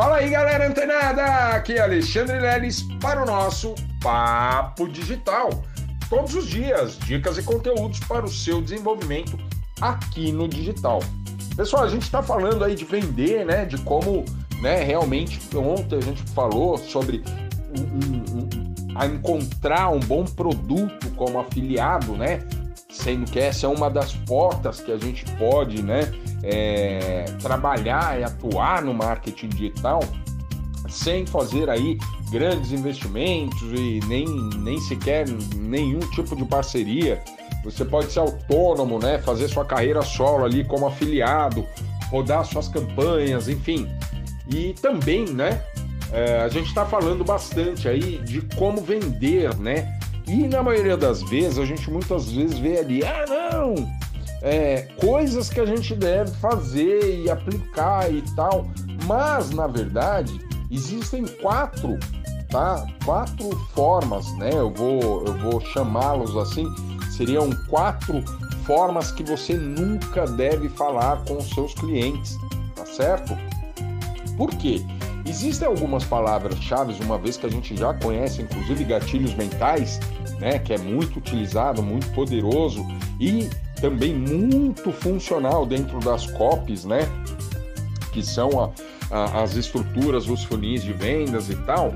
Fala aí, galera antenada! Aqui é Alexandre Leles para o nosso Papo Digital. Todos os dias, dicas e conteúdos para o seu desenvolvimento aqui no digital. Pessoal, a gente está falando aí de vender, né? De como, né? Realmente, ontem a gente falou sobre um, um, um, a encontrar um bom produto como afiliado, né? Sendo que essa é uma das portas que a gente pode, né? é, trabalhar e atuar no marketing digital sem fazer aí grandes investimentos e nem, nem sequer nenhum tipo de parceria. Você pode ser autônomo, né? Fazer sua carreira solo ali como afiliado, rodar suas campanhas, enfim. E também, né? É, a gente está falando bastante aí de como vender, né? E na maioria das vezes a gente muitas vezes vê ali, ah não, é, coisas que a gente deve fazer e aplicar e tal, mas na verdade existem quatro, tá? Quatro formas, né? Eu vou, eu vou chamá-los assim. Seriam quatro formas que você nunca deve falar com os seus clientes, tá certo? Por quê? Existem algumas palavras-chave, uma vez que a gente já conhece, inclusive gatilhos mentais, né, que é muito utilizado, muito poderoso e também muito funcional dentro das copies, né? Que são a, a, as estruturas, os funis de vendas e tal.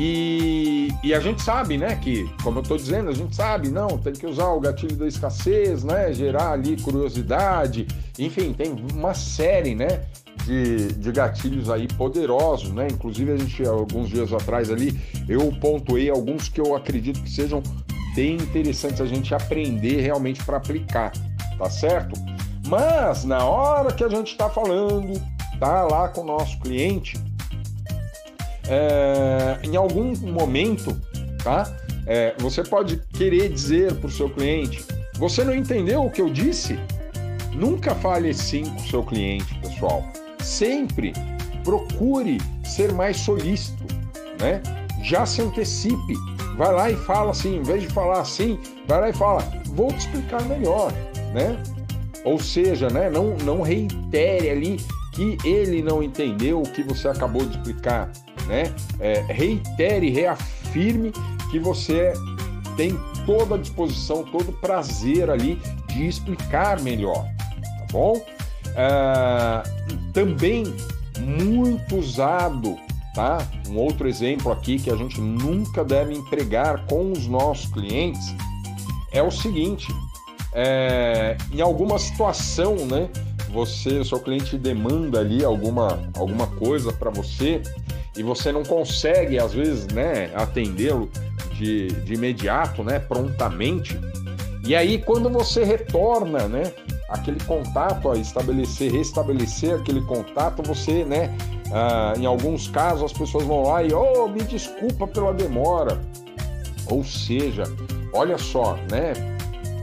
E, e, a gente sabe, né, que, como eu estou dizendo, a gente sabe, não, tem que usar o gatilho da escassez, né, gerar ali curiosidade, enfim, tem uma série, né, de, de gatilhos aí poderosos, né, inclusive a gente, alguns dias atrás ali, eu pontuei alguns que eu acredito que sejam bem interessantes a gente aprender realmente para aplicar, tá certo? Mas na hora que a gente está falando, tá lá com o nosso cliente, é, em algum momento, tá? É, você pode querer dizer para o seu cliente: você não entendeu o que eu disse? Nunca fale sim com o seu cliente, pessoal. Sempre procure ser mais solícito, né? Já se antecipe vai lá e fala assim, em vez de falar assim, vai lá e fala, vou te explicar melhor, né? Ou seja, né, não, não reitere ali que ele não entendeu o que você acabou de explicar, né? É, reitere, reafirme que você tem toda a disposição, todo o prazer ali de explicar melhor, tá bom? Ah, também muito usado tá? Um outro exemplo aqui que a gente nunca deve empregar com os nossos clientes é o seguinte: é, em alguma situação, né? Você, seu cliente demanda ali alguma, alguma coisa para você e você não consegue, às vezes, né, atendê-lo de, de imediato, né, prontamente. E aí, quando você retorna, né, aquele contato, a estabelecer, restabelecer aquele contato, você, né, ah, em alguns casos as pessoas vão lá e, oh, me desculpa pela demora. Ou seja, olha só, né,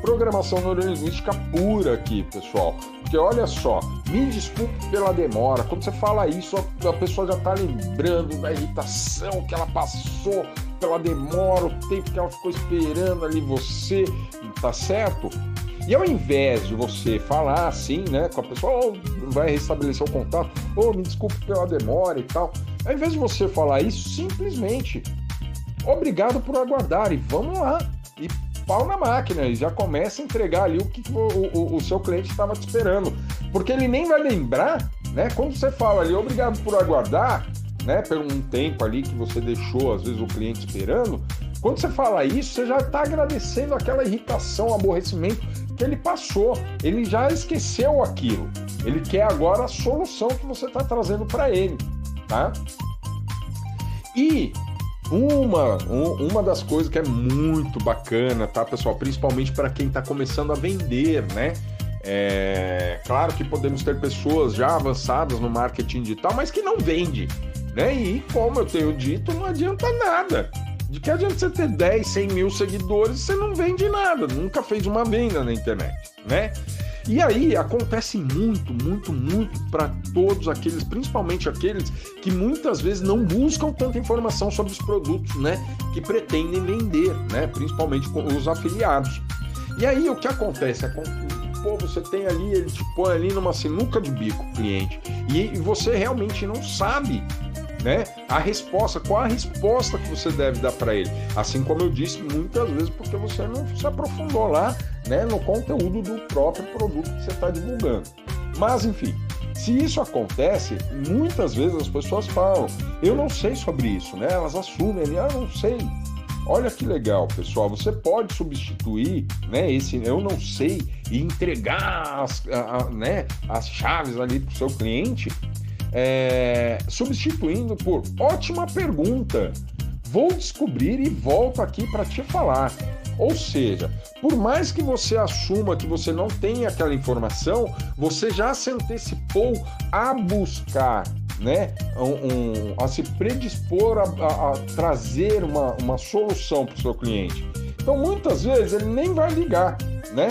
programação neurolinguística pura aqui, pessoal. Porque olha só, me desculpe pela demora. Quando você fala isso, a pessoa já está lembrando da irritação que ela passou pela demora, o tempo que ela ficou esperando ali você, tá certo? E ao invés de você falar assim, né, com a pessoa, oh, vai restabelecer o contato, oh, me desculpe pela demora e tal, ao invés de você falar isso, simplesmente, obrigado por aguardar e vamos lá. Pau na máquina e já começa a entregar ali o que o, o, o seu cliente estava te esperando. Porque ele nem vai lembrar, né? Quando você fala ali, obrigado por aguardar, né? Por um tempo ali que você deixou, às vezes, o cliente esperando. Quando você fala isso, você já está agradecendo aquela irritação, aborrecimento que ele passou. Ele já esqueceu aquilo. Ele quer agora a solução que você está trazendo para ele, tá? E uma, um, uma das coisas que é muito bacana, tá, pessoal? Principalmente para quem está começando a vender, né? É, claro que podemos ter pessoas já avançadas no marketing digital, mas que não vende, né? E como eu tenho dito, não adianta nada. De que adianta você ter 10, 100 mil seguidores você não vende nada, nunca fez uma venda na internet, né? E aí acontece muito, muito, muito para todos aqueles, principalmente aqueles que muitas vezes não buscam tanta informação sobre os produtos, né, que pretendem vender, né, principalmente com os afiliados. E aí o que acontece? pô, você tem ali, ele te põe ali numa sinuca de bico, cliente, e você realmente não sabe né? A resposta, qual a resposta que você deve dar para ele? Assim como eu disse muitas vezes, porque você não se aprofundou lá, né, no conteúdo do próprio produto que você está divulgando. Mas enfim, se isso acontece, muitas vezes as pessoas falam: "Eu não sei sobre isso", né? Elas assumem, "Ah, não sei". Olha que legal, pessoal. Você pode substituir, né, esse eu não sei e entregar as, a, a, né, as chaves ali para o seu cliente é, substituindo por ótima pergunta. Vou descobrir e volto aqui para te falar. Ou seja, por mais que você assuma que você não tem aquela informação, você já se antecipou a buscar, né? Um, um, a se predispor a, a, a trazer uma, uma solução para o seu cliente. Então, muitas vezes, ele nem vai ligar, né?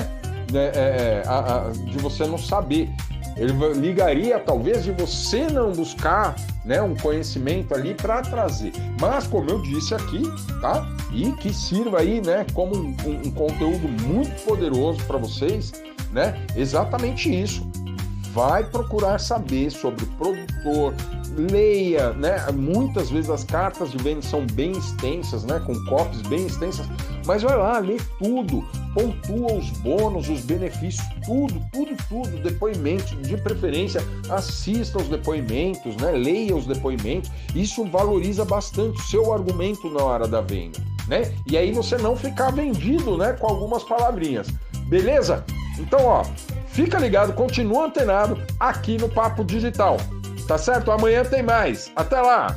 É, é, é a, de você não saber. Ele ligaria talvez de você não buscar né, um conhecimento ali para trazer. Mas, como eu disse aqui, tá? E que sirva aí né, como um, um conteúdo muito poderoso para vocês, né? Exatamente isso. Vai procurar saber sobre o produtor, leia, né? Muitas vezes as cartas de venda são bem extensas, né? Com copies bem extensas, mas vai lá, lê tudo, pontua os bônus, os benefícios, tudo, tudo, tudo, depoimentos, de preferência, assista os depoimentos, né? Leia os depoimentos. Isso valoriza bastante o seu argumento na hora da venda, né? E aí você não ficar vendido, né? Com algumas palavrinhas. Beleza? Então, ó, fica ligado, continua antenado aqui no Papo Digital. Tá certo? Amanhã tem mais. Até lá!